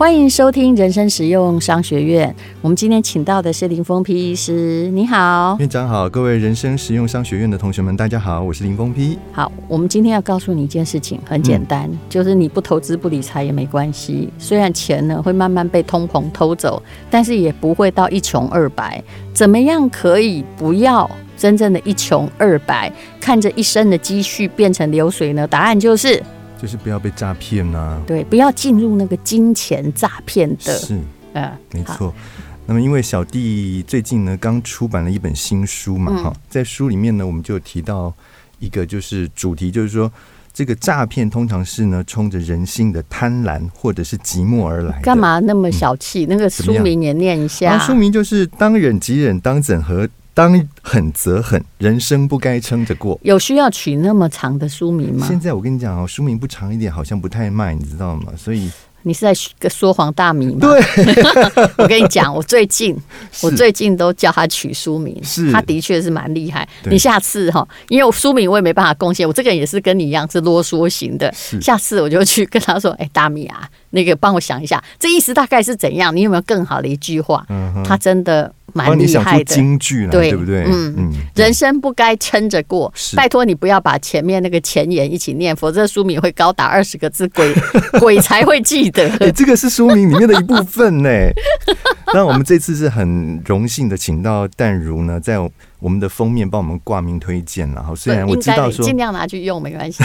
欢迎收听人生实用商学院。我们今天请到的是林峰批医师，你好，院长好，各位人生实用商学院的同学们，大家好，我是林峰批。好，我们今天要告诉你一件事情，很简单，嗯、就是你不投资不理财也没关系。虽然钱呢会慢慢被通膨偷走，但是也不会到一穷二白。怎么样可以不要真正的一穷二白，看着一生的积蓄变成流水呢？答案就是。就是不要被诈骗呐，对，不要进入那个金钱诈骗的，是，嗯，没错。那么，因为小弟最近呢刚出版了一本新书嘛，哈、嗯，在书里面呢，我们就提到一个就是主题，就是说这个诈骗通常是呢冲着人性的贪婪或者是寂寞而来。干嘛那么小气？嗯、那个书名也念一下。书名就是当忍即忍，当怎和。当狠则狠，人生不该撑着过。有需要取那么长的书名吗？现在我跟你讲哦，书名不长一点好像不太卖，你知道吗？所以你是在说谎大米吗？对，我跟你讲，我最近我最近都叫他取书名，是他的确是蛮厉害。你下次哈，因为我书名我也没办法贡献，我这个人也是跟你一样是啰嗦型的。下次我就去跟他说：“哎，大米啊，那个帮我想一下，这意思大概是怎样？你有没有更好的一句话？”嗯，他真的。蛮厉害的，金句了，对不对？嗯。嗯，人生不该撑着过，拜托你不要把前面那个前言一起念，否则书名会高达二十个字，鬼 鬼才会记得。哎，这个是书名里面的一部分呢。那我们这次是很荣幸的，请到淡如呢，在我们的封面帮我们挂名推荐，然后虽然我知道说尽量拿去用没关系，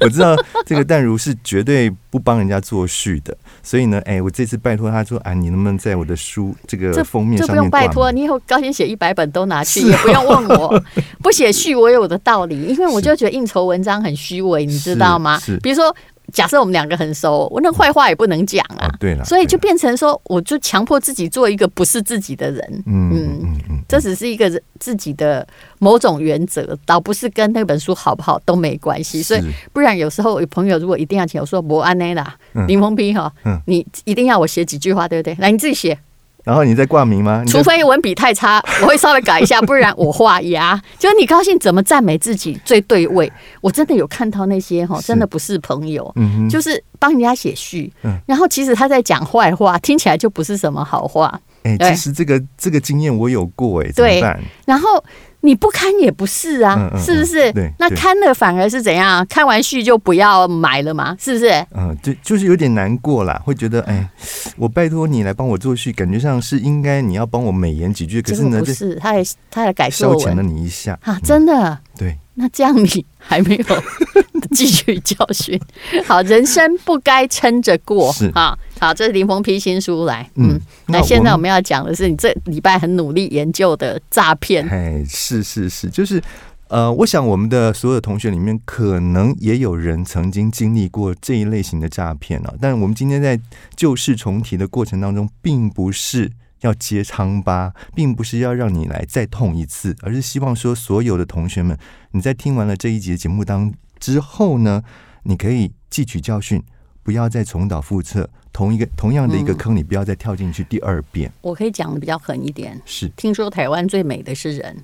我知道这个淡如是绝对不帮人家作序的，所以呢，哎，我这次拜托他说，啊，你能不能在我的书这个封面？这不用拜托，你以后高兴写一百本都拿去，也不用问我，不写序我有我的道理，因为我就觉得应酬文章很虚伪，你知道吗？比如说。假设我们两个很熟，我那坏话也不能讲啊。哦、对了，所以就变成说，我就强迫自己做一个不是自己的人。嗯嗯嗯，嗯这只是一个自己的某种原则，倒不是跟那本书好不好都没关系。所以不然有时候有朋友如果一定要请我说摩安奈啦，林峰斌哈，嗯、你一定要我写几句话，对不对？来，你自己写。然后你再挂名吗？除非文笔太差，我会稍微改一下，不然我画押。就是你高兴怎么赞美自己最对味。我真的有看到那些哈，真的不是朋友，嗯、就是帮人家写序，嗯、然后其实他在讲坏话，听起来就不是什么好话。哎、欸，其实这个这个经验我有过哎、欸，怎么办？然后。你不看也不是啊，嗯嗯嗯、是不是？对，那看了反而是怎样？看完序就不要买了嘛，是不是？嗯，就就是有点难过啦，会觉得哎，我拜托你来帮我做序，感觉上是应该你要帮我美言几句，可是呢，不是，他也他也改消遣了你一下啊，真的。嗯、对，那这样你还没有 汲取教训？好，人生不该撑着过，是啊。好，这是林峰批新书来，嗯，那现在我们要讲的是你这礼拜很努力研究的诈骗，哎，是是是，就是，呃，我想我们的所有同学里面，可能也有人曾经经历过这一类型的诈骗啊。但我们今天在旧事重提的过程当中，并不是要揭疮疤，并不是要让你来再痛一次，而是希望说，所有的同学们，你在听完了这一集节目当之后呢，你可以汲取教训，不要再重蹈覆辙。同一个 同样的一个坑，你不要再跳进去第二遍。嗯，我可以讲的比较狠一点，是听说台湾最美的是人，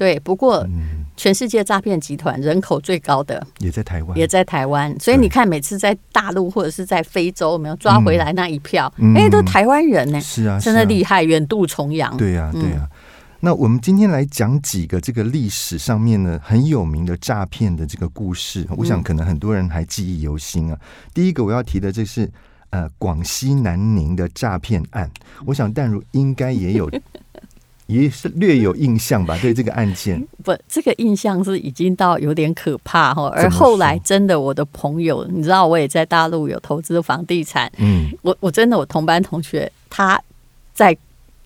对。不过，全世界诈骗集团人口最高的也在台湾，也在台湾。所以你看，每次在大陆或者是在非洲，有没有抓回来那一票，哎，都台湾人呢。是啊，真的厉害，远渡重洋。对呀，对呀。那我们今天来讲几个这个历史上面呢很有名的诈骗的这个故事，我想可能很多人还记忆犹新啊。第一个我要提的这是。呃，广西南宁的诈骗案，我想淡如应该也有，也是略有印象吧？对这个案件，不，这个印象是已经到有点可怕哈。而后来真的，我的朋友，你知道，我也在大陆有投资房地产，嗯，我我真的，我同班同学他在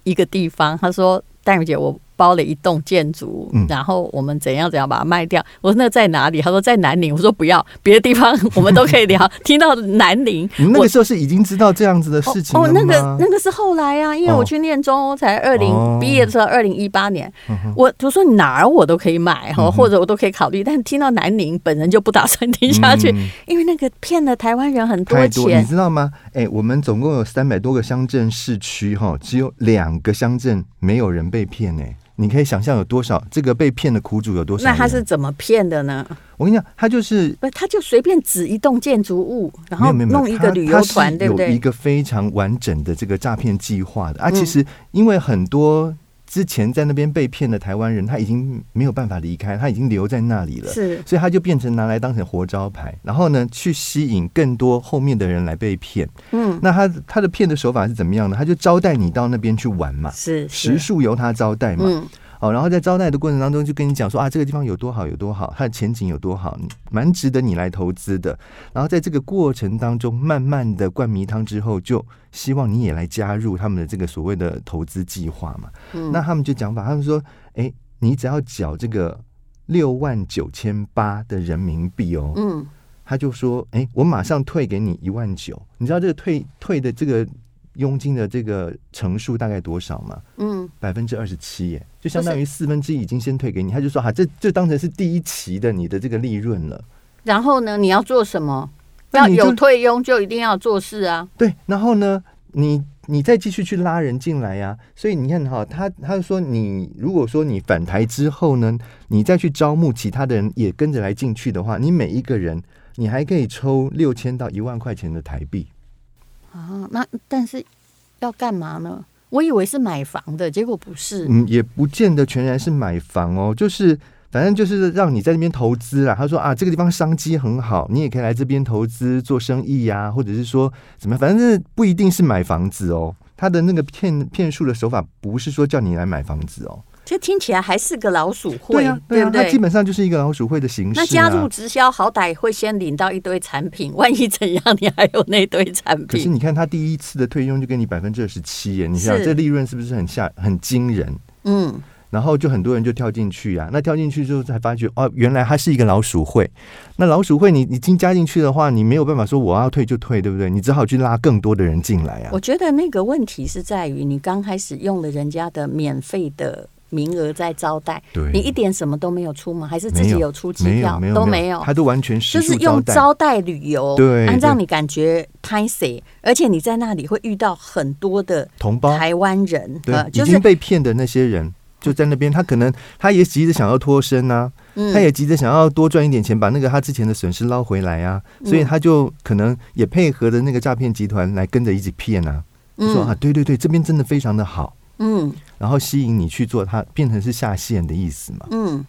一个地方，他说，戴茹姐，我。包了一栋建筑，然后我们怎样怎样把它卖掉？我说那在哪里？他说在南宁。我说不要，别的地方 我们都可以聊。听到南宁，你那个时候是已经知道这样子的事情哦，那个那个是后来啊，因为我去念中欧才二零毕业的时候，二零一八年，我就说哪儿我都可以买哈，或者我都可以考虑。但听到南宁，本人就不打算听下去，因为那个骗了台湾人很多钱，你知道吗？哎，我们总共有三百多个乡镇市区哈，只有两个乡镇没有人被骗哎。你可以想象有多少这个被骗的苦主有多少？那他是怎么骗的呢？我跟你讲，他就是不，他就随便指一栋建筑物，然后弄一个旅游团，对不对？有一个非常完整的这个诈骗计划的啊。其实因为很多。之前在那边被骗的台湾人，他已经没有办法离开，他已经留在那里了，是，所以他就变成拿来当成活招牌，然后呢，去吸引更多后面的人来被骗。嗯，那他他的骗的手法是怎么样呢？他就招待你到那边去玩嘛，是，食宿由他招待嘛。嗯哦，然后在招待的过程当中，就跟你讲说啊，这个地方有多好，有多好，它的前景有多好，蛮值得你来投资的。然后在这个过程当中，慢慢的灌迷汤之后，就希望你也来加入他们的这个所谓的投资计划嘛。嗯，那他们就讲法，他们说，哎，你只要缴这个六万九千八的人民币哦，嗯，他就说，哎，我马上退给你一万九。你知道这个退退的这个。佣金的这个成数大概多少嘛？嗯，百分之二十七耶，就相当于四分之一已经先退给你。他就说：“哈，这这当成是第一期的你的这个利润了。”然后呢，你要做什么？要有退佣就一定要做事啊。对，然后呢，你你再继续去拉人进来呀。所以你看哈，他他说你如果说你返台之后呢，你再去招募其他的人也跟着来进去的话，你每一个人你还可以抽六千到一万块钱的台币。啊，那但是要干嘛呢？我以为是买房的，结果不是。嗯，也不见得全然是买房哦，就是反正就是让你在那边投资啊。他说啊，这个地方商机很好，你也可以来这边投资做生意呀、或者是说怎么，反正不一定是买房子哦。他的那个骗骗术的手法不是说叫你来买房子哦。这听起来还是个老鼠会，对，啊对，啊？它基本上就是一个老鼠会的形式、啊。那加入直销，好歹会先领到一堆产品，万一怎样，你还有那堆产品。可是你看，他第一次的退佣就给你百分之二十七耶，你想这利润是不是很吓很惊人？嗯，然后就很多人就跳进去呀、啊。那跳进去之后才发觉，哦，原来它是一个老鼠会。那老鼠会，你已经加进去的话，你没有办法说我要退就退，对不对？你只好去拉更多的人进来啊。我觉得那个问题是在于，你刚开始用了人家的免费的。名额在招待，你一点什么都没有出吗？还是自己有。出机票？都没有，他都完全是就是用招待旅游，对，让你感觉拍谁，而且你在那里会遇到很多的同胞。台湾人，对，已经被骗的那些人就在那边，他可能他也急着想要脱身啊，他也急着想要多赚一点钱，把那个他之前的损失捞回来啊，所以他就可能也配合着那个诈骗集团来跟着一起骗啊，说啊，对对对，这边真的非常的好。嗯，然后吸引你去做，它变成是下线的意思嘛？嗯，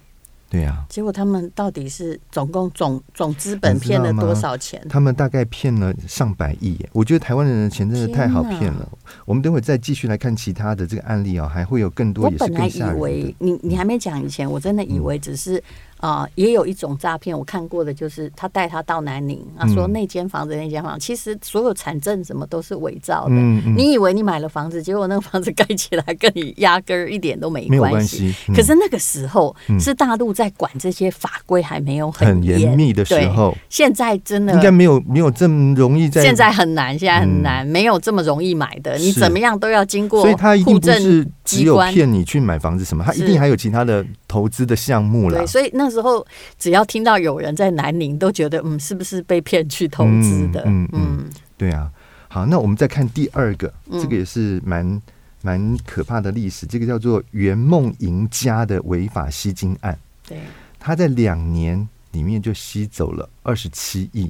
对呀、啊。结果他们到底是总共总总资本骗了多少钱？他们大概骗了上百亿耶。我觉得台湾人的钱真的太好骗了。我们等会再继续来看其他的这个案例啊、哦，还会有更多也是更吓人的。我本来以为你你还没讲以前，我真的以为只是。啊、呃，也有一种诈骗，我看过的就是他带他到南宁，他说那间房子那间房，其实所有产证什么都是伪造的。嗯嗯、你以为你买了房子，结果那个房子盖起来跟你压根儿一点都没关系。没有关系。嗯、可是那个时候是大陆在管这些法规还没有很严密的时候，现在真的应该没有没有这么容易在。现在很难，现在很难，嗯、没有这么容易买的。你怎么样都要经过，所以他一定不是只有骗你去买房子什么，他一定还有其他的投资的项目了。对，所以那时候只要听到有人在南宁，都觉得嗯，是不是被骗去投资的？嗯嗯，嗯，对啊。好，那我们再看第二个，这个也是蛮蛮可怕的历史，这个叫做圆梦赢家的违法吸金案。对，他在两年里面就吸走了二十七亿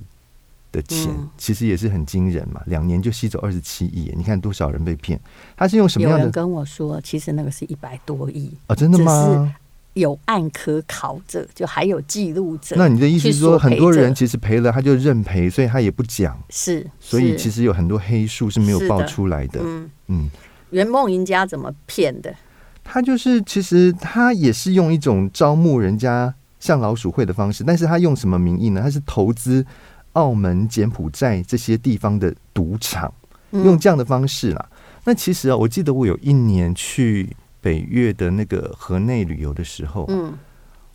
的钱，嗯、其实也是很惊人嘛。两年就吸走二十七亿，你看多少人被骗？他是用什么样的？有人跟我说，其实那个是一百多亿啊、哦？真的吗？有案可考者，就还有记录者。那你的意思是说，很多人其实赔了，他就认赔，所以他也不讲。是，所以其实有很多黑数是没有爆出来的。嗯嗯，圆梦赢家怎么骗的？他就是其实他也是用一种招募人家像老鼠会的方式，但是他用什么名义呢？他是投资澳门、柬埔寨这些地方的赌场，用这样的方式啦。嗯、那其实啊，我记得我有一年去。北越的那个河内旅游的时候，嗯，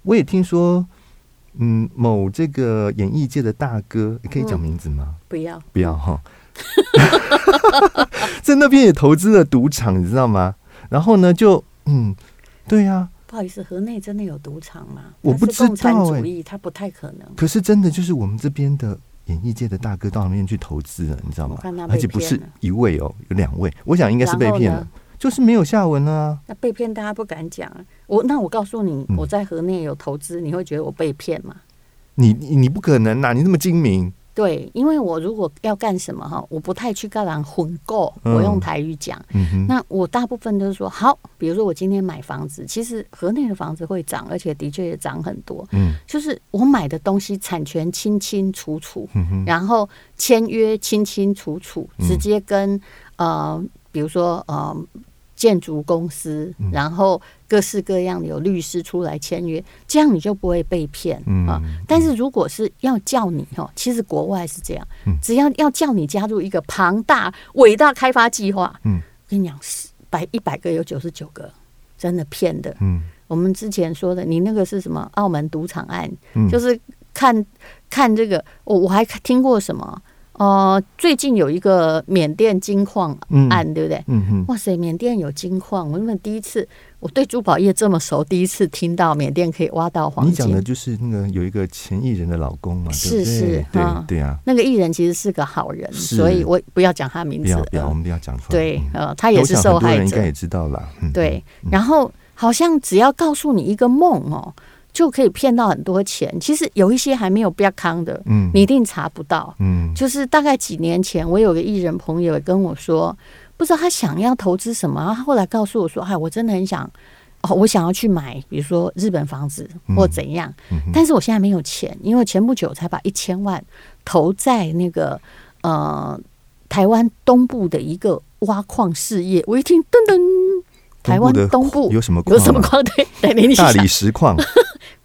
我也听说，嗯，某这个演艺界的大哥，你可以讲名字吗？不要，不要哈，在那边也投资了赌场，你知道吗？然后呢，就嗯，对呀，不好意思，河内真的有赌场吗？我不知道哎，他不太可能。可是真的就是我们这边的演艺界的大哥到那边去投资了，你知道吗？而且不是一位哦，有两位，我想应该是被骗了。就是没有下文啊。那被骗大家不敢讲。我那我告诉你，我在河内有投资，你会觉得我被骗吗？你你不可能呐，你那么精明。对，因为我如果要干什么哈，我不太去跟人混购。我用台语讲，嗯、那我大部分都是说好。比如说我今天买房子，其实河内的房子会涨，而且的确也涨很多。嗯，就是我买的东西产权清清楚楚，嗯、然后签约清清楚楚，直接跟呃，比如说呃。建筑公司，然后各式各样的有律师出来签约，这样你就不会被骗啊。但是如果是要叫你哈，其实国外是这样，只要要叫你加入一个庞大伟大开发计划，嗯，跟你讲，百一百个有九十九个真的骗的。嗯，我们之前说的，你那个是什么？澳门赌场案，就是看看这个，我我还听过什么？哦，最近有一个缅甸金矿案，嗯、对不对？哇塞，缅甸有金矿，我们第一次，我对珠宝业这么熟，第一次听到缅甸可以挖到黄金。你讲的就是那个有一个前艺人的老公嘛？是是，对对啊。那个艺人其实是个好人，所以我不要讲他名字，不要，我们不要讲出来。对，呃，他也是受害者，应该也知道了。对，然后好像只要告诉你一个梦哦。就可以骗到很多钱。其实有一些还没有标康的，嗯，你一定查不到。嗯，就是大概几年前，我有个艺人朋友也跟我说，不知道他想要投资什么。他后来告诉我说：“哎，我真的很想，哦，我想要去买，比如说日本房子或怎样。嗯嗯、但是我现在没有钱，因为前不久才把一千万投在那个呃台湾东部的一个挖矿事业。”我一听，噔噔，台湾东部有什么矿？有什么矿？对，对，大理石矿。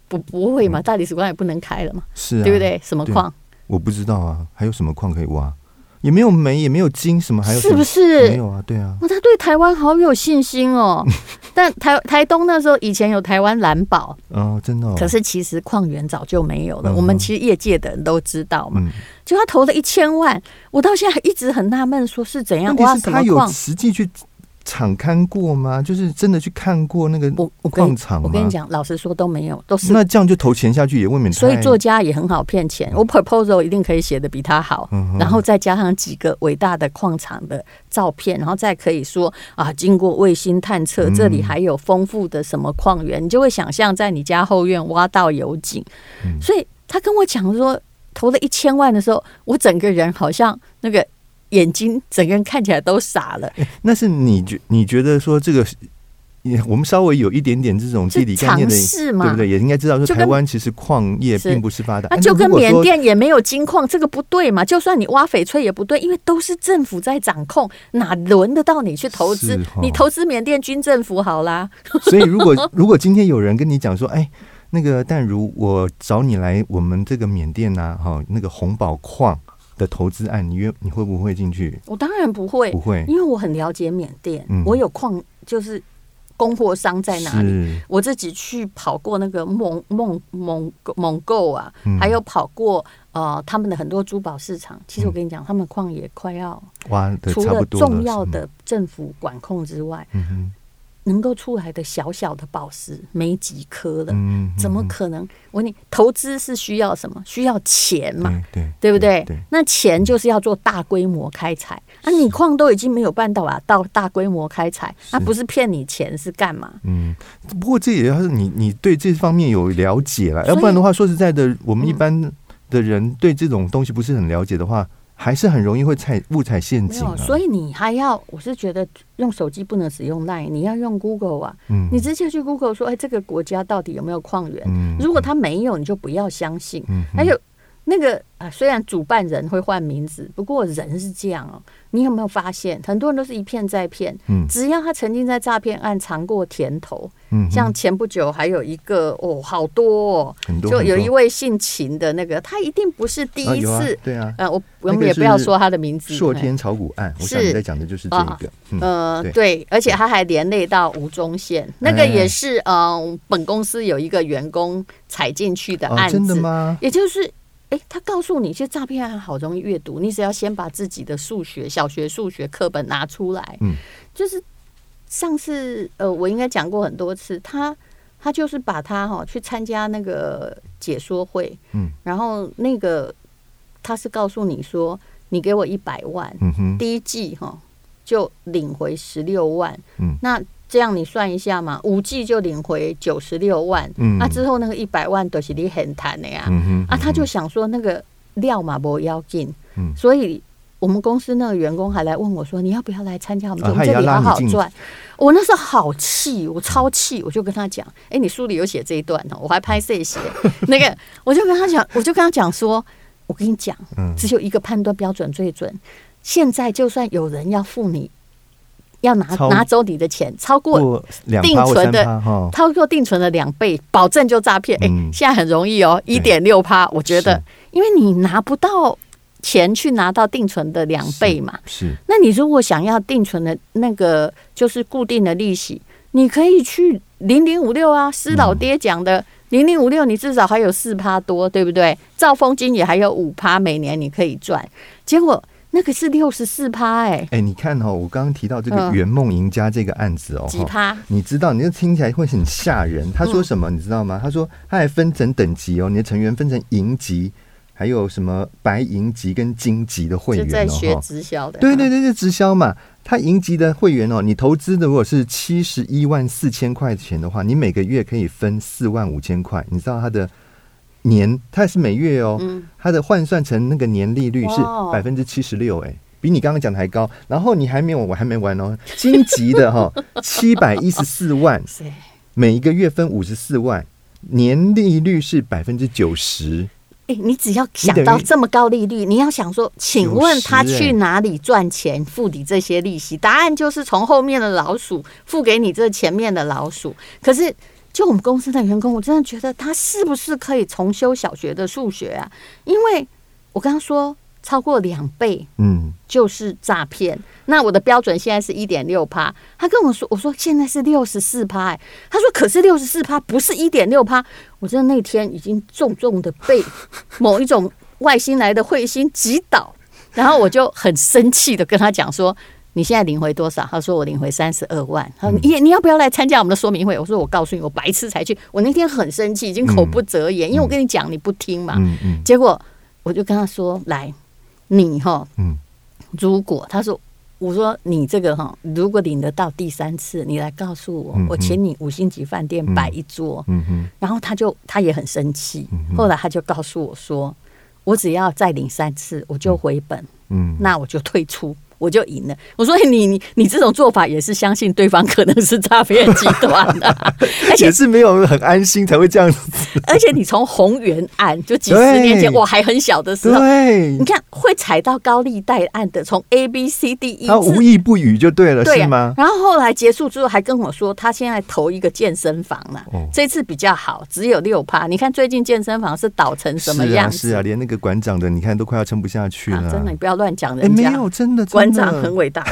不不会嘛？大理石矿也不能开了嘛？是啊，对不对？什么矿？我不知道啊，还有什么矿可以挖？也没有煤，也没有金，什么还有？是不是？没有啊，对啊。他对台湾好有信心哦。但台台东那时候以前有台湾蓝宝哦，真的。可是其实矿源早就没有了。我们其实业界的人都知道嘛。就他投了一千万，我到现在一直很纳闷，说是怎样挖什么矿？他有实际去。场勘过吗？就是真的去看过那个矿场吗？我跟你讲，老实说都没有，都是那这样就投钱下去也未免。所以作家也很好骗钱，我 proposal 一定可以写的比他好，然后再加上几个伟大的矿场的照片，然后再可以说啊，经过卫星探测，这里还有丰富的什么矿源，你就会想象在你家后院挖到油井。所以他跟我讲说，投了一千万的时候，我整个人好像那个。眼睛整个人看起来都傻了。欸、那是你觉你觉得说这个，我们稍微有一点点这种地理概念的，对不对？也应该知道说台湾其实矿业并不是发达。那就跟缅甸也没有金矿，这个不对嘛？就算你挖翡翠也不对，因为都是政府在掌控，哪轮得到你去投资？哦、你投资缅甸军政府好啦。所以如果如果今天有人跟你讲说，哎，那个但如，我找你来我们这个缅甸呐，哈，那个红宝矿。的投资案，你约你会不会进去？我当然不会，不会，因为我很了解缅甸，嗯、我有矿，就是供货商在哪里，我自己去跑过那个蒙蒙蒙蒙购啊，嗯、还有跑过呃他们的很多珠宝市场。其实我跟你讲，嗯、他们矿也快要挖，除了重要的政府管控之外。嗯能够出来的小小的宝石没几颗了，嗯、怎么可能？我问你，投资是需要什么？需要钱嘛？对，对，对不对？对对，那钱就是要做大规模开采。那、啊、你矿都已经没有办法啊，到大规模开采，那、啊、不是骗你钱是干嘛？嗯，不过这也要是你你对这方面有了解了，要不然的话，说实在的，我们一般的人对这种东西不是很了解的话。还是很容易会踩误踩陷阱，啊，所以你还要，我是觉得用手机不能使用 Line，你要用 Google 啊，嗯、你直接去 Google 说，哎，这个国家到底有没有矿源？嗯、如果它没有，你就不要相信。嗯、还有那个啊，虽然主办人会换名字，不过人是这样哦。你有没有发现，很多人都是一骗再骗？嗯，只要他曾经在诈骗案尝过甜头，嗯，像前不久还有一个哦，好多哦，很多，就有一位姓秦的那个，他一定不是第一次，对啊，呃，我我们也不要说他的名字，朔天炒股案，我想你在讲的就是这个，呃，对，而且他还连累到吴宗宪，那个也是嗯，本公司有一个员工踩进去的案子，真的吗？也就是。哎，他告诉你，其实诈骗案好容易阅读，你只要先把自己的数学小学数学课本拿出来。嗯，就是上次呃，我应该讲过很多次，他他就是把他哈、哦、去参加那个解说会，嗯，然后那个他是告诉你说，你给我一百万，嗯哼，第一季哈、哦，就领回十六万。嗯，那这样你算一下嘛，五 G 就领回九十六万。嗯，那、啊、之后那个一百万都是你很谈的呀。嗯哼，啊，他就想说那个料嘛不要紧。嗯，所以。我们公司那个员工还来问我说：“你要不要来参加我们？我们、啊、这里好好赚。”我那时候好气，我超气，我就跟他讲：“哎、欸，你书里有写这一段哦，我还拍摄写。那个，我就跟他讲，我就跟他讲说：我跟你讲，只有一个判断标准最准。现在就算有人要付你，要拿拿走你的钱，超过定存的，超过定存的两倍，保证就诈骗。哎、欸，现在很容易哦，一点六趴，我觉得，因为你拿不到。”钱去拿到定存的两倍嘛？是。那你如果想要定存的那个就是固定的利息，你可以去零零五六啊，施老爹讲的零零五六，你至少还有四趴多，对不对？兆丰金也还有五趴，每年你可以赚。结果那个是六十四趴，哎哎，你看哦，我刚刚提到这个圆梦赢家这个案子哦，几趴？你知道，你就听起来会很吓人。他说什么？你知道吗？他说他还分成等级哦，你的成员分成银级。还有什么白银级跟金级的会员哦？在学直销的，对对对，是直销嘛。他银级的会员哦，你投资的如果是七十一万四千块钱的话，你每个月可以分四万五千块。你知道他的年，它也是每月哦，它的换算成那个年利率是百分之七十六，哎，比你刚刚讲的还高。然后你还没有，我还没完哦。金级的哈，七百一十四万，每一个月分五十四万，年利率是百分之九十。哎、欸，你只要想到这么高利率，你要想说，请问他去哪里赚钱付你这些利息？答案就是从后面的老鼠付给你这前面的老鼠。可是，就我们公司的员工，我真的觉得他是不是可以重修小学的数学啊？因为我刚刚说。超过两倍，嗯，就是诈骗。那我的标准现在是一点六趴。他跟我说，我说现在是六十四趴。他说，可是六十四趴不是一点六趴。我真的那天已经重重的被 某一种外星来的彗星击倒，然后我就很生气的跟他讲说：“你现在领回多少？”他说：“我领回三十二万。”他说：“你你要不要来参加我们的说明会？”我说：“我告诉你，我白痴才去。”我那天很生气，已经口不择言，因为我跟你讲你不听嘛。结果我就跟他说：“来。”你哈，嗯，如果他说，我说你这个哈，如果领得到第三次，你来告诉我，我请你五星级饭店摆一桌，嗯嗯，然后他就他也很生气，后来他就告诉我说，我只要再领三次，我就回本，嗯，那我就退出。我就赢了。我说你你你这种做法也是相信对方可能是诈骗集团的，而且是没有很安心才会这样子。而且你从宏源案就几十年前我还很小的时候，对，你看会踩到高利贷案的，从 A B C D E，他无意不语就对了，对吗？然后后来结束之后还跟我说，他现在投一个健身房了，这次比较好，只有六趴。你看最近健身房是倒成什么样子？是啊，连那个馆长的，你看都快要撑不下去了。真的，你不要乱讲人家，没有真的。馆长很伟大，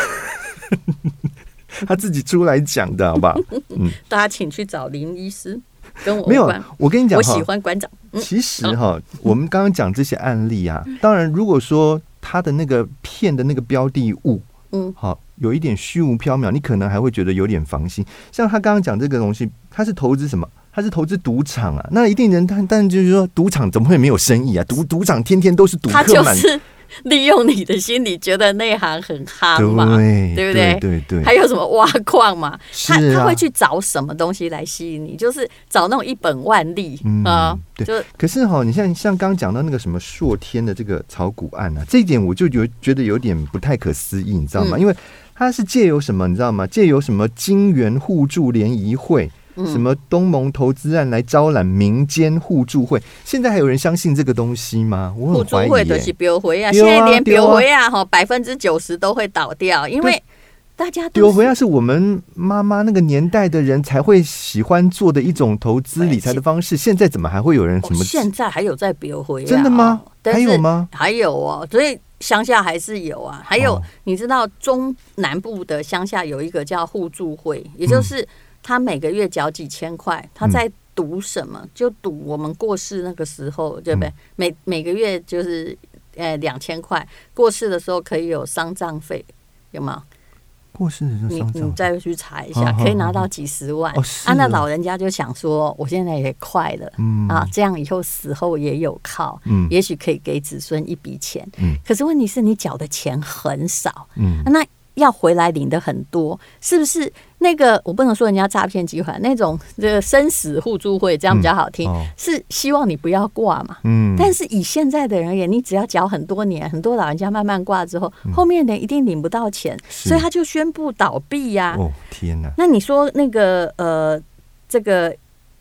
他自己出来讲的，好不好？嗯，大家请去找林医师跟我。没有，我跟你讲，我喜欢馆长。其实哈，我们刚刚讲这些案例啊，当然，如果说他的那个骗的那个标的物，嗯，好，有一点虚无缥缈，你可能还会觉得有点防心。像他刚刚讲这个东西，他是投资什么？他是投资赌场啊，那一定人，但但就是说，赌场怎么会没有生意啊？赌赌场天天都是赌客满。利用你的心理，觉得内行很夯嘛，对，对不对？对对对。还有什么挖矿嘛？他、啊、他会去找什么东西来吸引你？就是找那种一本万利、嗯、啊。对。就可是哈，你像像刚讲到那个什么朔天的这个炒股案啊，这一点我就觉觉得有点不太可思议，你知道吗？嗯、因为他是借由什么，你知道吗？借由什么金元互助联谊会。什么东盟投资案来招揽民间互助会？现在还有人相信这个东西吗？我很怀疑、欸。互助会都是标回啊，现在连标回啊，哈，百分之九十都会倒掉，因为大家标回啊，是我们妈妈那个年代的人才会喜欢做的一种投资理财的方式。现在怎么还会有人什么？现在还有在标会？真的吗？还有吗？还有哦，所以乡下还是有啊。还有，你知道中南部的乡下有一个叫互助会，也就是。他每个月缴几千块，他在赌什么？就赌我们过世那个时候，对不对？每每个月就是呃两千块，过世的时候可以有丧葬费，有吗？过世的时候，你你再去查一下，可以拿到几十万。啊，那老人家就想说，我现在也快了，啊，这样以后死后也有靠，嗯也许可以给子孙一笔钱。嗯可是问题是你缴的钱很少，嗯那。要回来领的很多，是不是？那个我不能说人家诈骗集团那种这个生死互助会这样比较好听，嗯哦、是希望你不要挂嘛。嗯。但是以现在的人而言，你只要缴很多年，很多老人家慢慢挂之后，嗯、后面人一定领不到钱，是所以他就宣布倒闭呀、啊。哦天哪！那你说那个呃，这个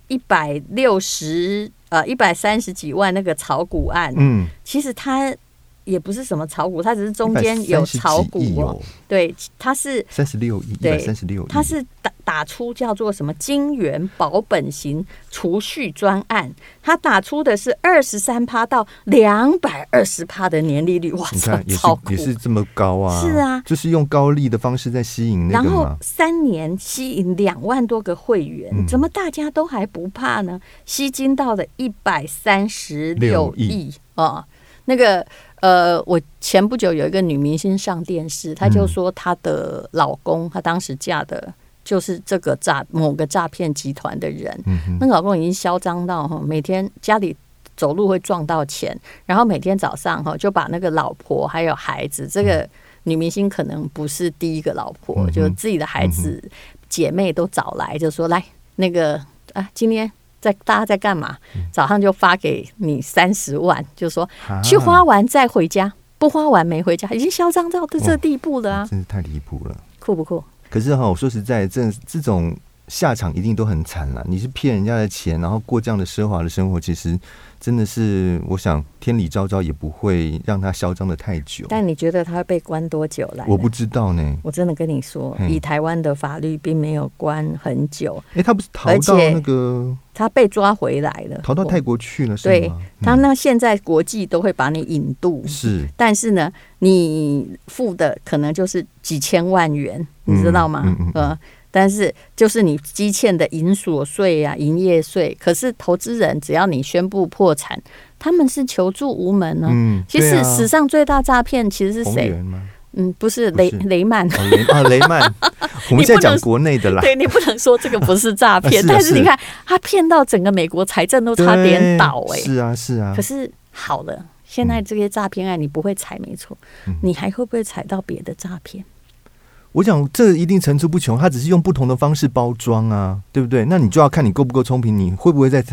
一百六十呃一百三十几万那个炒股案，嗯，其实他。也不是什么炒股，它只是中间有炒股哦。对，它是三十六亿，对，三十六亿。它是打打出叫做什么金元保本型储蓄专案，它打出的是二十三趴到两百二十趴的年利率，哇，你看也是也是这么高啊！是啊，就是用高利的方式在吸引那个，然后三年吸引两万多个会员，嗯、怎么大家都还不怕呢？吸金到了一百三十六亿啊，那个。呃，我前不久有一个女明星上电视，她就说她的老公，她当时嫁的就是这个诈某个诈骗集团的人。嗯、那个老公已经嚣张到哈，每天家里走路会撞到钱，然后每天早上哈就把那个老婆还有孩子，这个女明星可能不是第一个老婆，就自己的孩子姐妹都找来，就说来那个啊，今天。在大家在干嘛？早上就发给你三十万，就说去花完再回家，不花完没回家，已经嚣张到这这地步了啊！真是太离谱了，酷不酷？可是哈，我说实在，这这种下场一定都很惨了。你是骗人家的钱，然后过这样的奢华的生活，其实。真的是，我想天理昭昭也不会让他嚣张的太久。但你觉得他会被关多久来？我不知道呢。我真的跟你说，以台湾的法律，并没有关很久。哎，他不是逃到那个？他被抓回来了，逃到泰国去了，是吗？对，他那现在国际都会把你引渡，是。但是呢，你付的可能就是几千万元，你知道吗？嗯。但是，就是你积欠的营所税啊、营业税，可是投资人只要你宣布破产，他们是求助无门呢。嗯，其实史上最大诈骗其实是谁？嗯，不是雷雷曼啊，雷曼。我们在讲国内的啦。对，你不能说这个不是诈骗，但是你看他骗到整个美国财政都差点倒哎。是啊，是啊。可是好了，现在这些诈骗案你不会踩没错，你还会不会踩到别的诈骗？我想这一定层出不穷，他只是用不同的方式包装啊，对不对？那你就要看你够不够聪明，你会不会在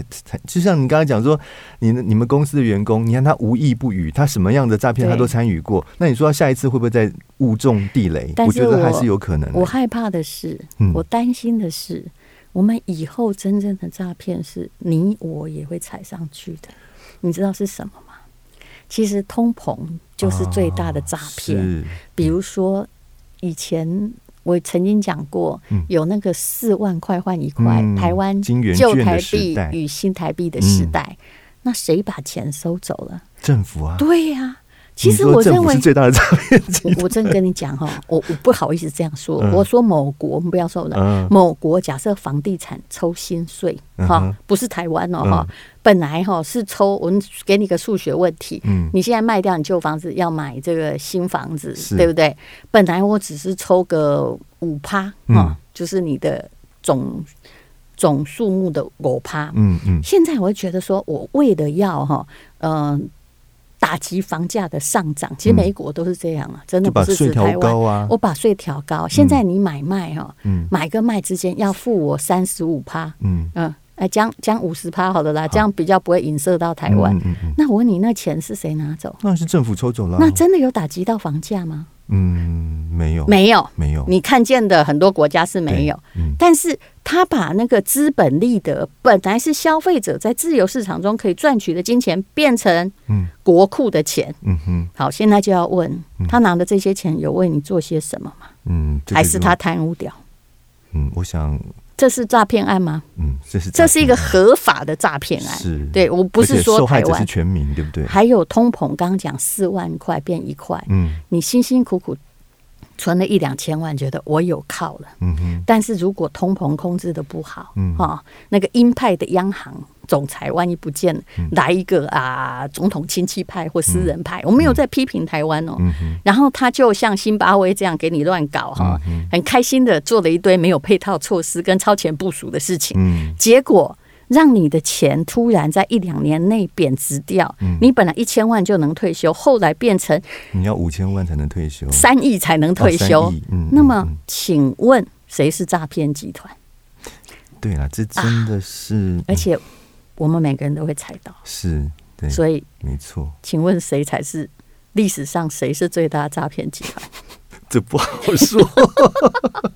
就像你刚才讲说，你你们公司的员工，你看他无意不语，他什么样的诈骗他都参与过。那你说他下一次会不会再误中地雷？我，我觉得还是有可能。我害怕的是，我担心的是，嗯、我们以后真正的诈骗是你我也会踩上去的。你知道是什么吗？其实通膨就是最大的诈骗，哦、比如说。以前我曾经讲过，有那个四万块换一块，嗯、台湾旧台币与新台币的时代，嗯、那谁把钱收走了？政府啊，对呀、啊。其实我认为是最大的诈骗。我真跟你讲哈，我我不好意思这样说。我说某国，我们不要说了。某国假设房地产抽薪税哈，不是台湾哦哈。本来哈是抽，我们给你个数学问题。嗯，你现在卖掉你旧房子，要买这个新房子，对不对？本来我只是抽个五趴哈，就是你的总总数目的五趴。嗯嗯。现在我会觉得说，我为了要哈，嗯。打击房价的上涨，其实美国都是这样啊，真的不是指台湾啊。我把税调高，现在你买卖哈，买跟卖之间要付我三十五趴，嗯嗯，哎，将将五十趴好的啦，这样比较不会影射到台湾。那我问你，那钱是谁拿走？那是政府抽走了。那真的有打击到房价吗？嗯，没有，没有，没有。你看见的很多国家是没有，嗯，但是他把那个资本利得本来是消费者在自由市场中可以赚取的金钱，变成嗯国库的钱，嗯哼。好，现在就要问他拿的这些钱有为你做些什么吗？嗯，还是他贪污掉？嗯，我想。这是诈骗案吗？嗯，这是这是一个合法的诈骗案。是，对我不是说受害者是全民，对不对？还有通膨，刚刚讲四万块变一块，嗯，你辛辛苦苦存了一两千万，觉得我有靠了，嗯哼。但是如果通膨控制的不好，嗯，哈，那个鹰派的央行。总裁万一不见，来一个啊，总统亲戚派或私人派，我没有在批评台湾哦。然后他就像辛巴威这样给你乱搞哈，很开心的做了一堆没有配套措施跟超前部署的事情。结果让你的钱突然在一两年内贬值掉。嗯、你本来一千万就能退休，后来变成你要五千万才能退休，三亿才能退休。哦嗯、那么，请问谁是诈骗集团？对啊，这真的是，啊、而且我们每个人都会猜到，是对，所以没错。请问谁才是历史上谁是最大诈骗集团？这不好说。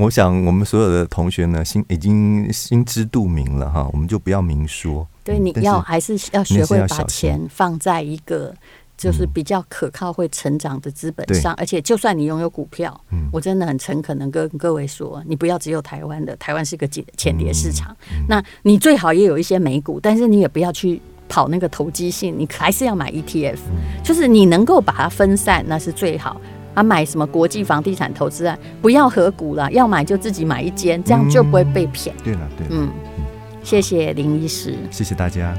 我想我们所有的同学呢，心已经心知肚明了哈，我们就不要明说。对，你要还是要学会把钱放在一个就是比较可靠、会成长的资本上，而且就算你拥有股票，我真的很诚恳的跟各位说，你不要只有台湾的，台湾是个潜潜跌市场，那你最好也有一些美股，但是你也不要去跑那个投机性，你还是要买 ETF，就是你能够把它分散，那是最好。啊，买什么国际房地产投资啊，不要合股了，要买就自己买一间，这样就不会被骗。对了，对了，嗯，谢谢林医师，谢谢大家。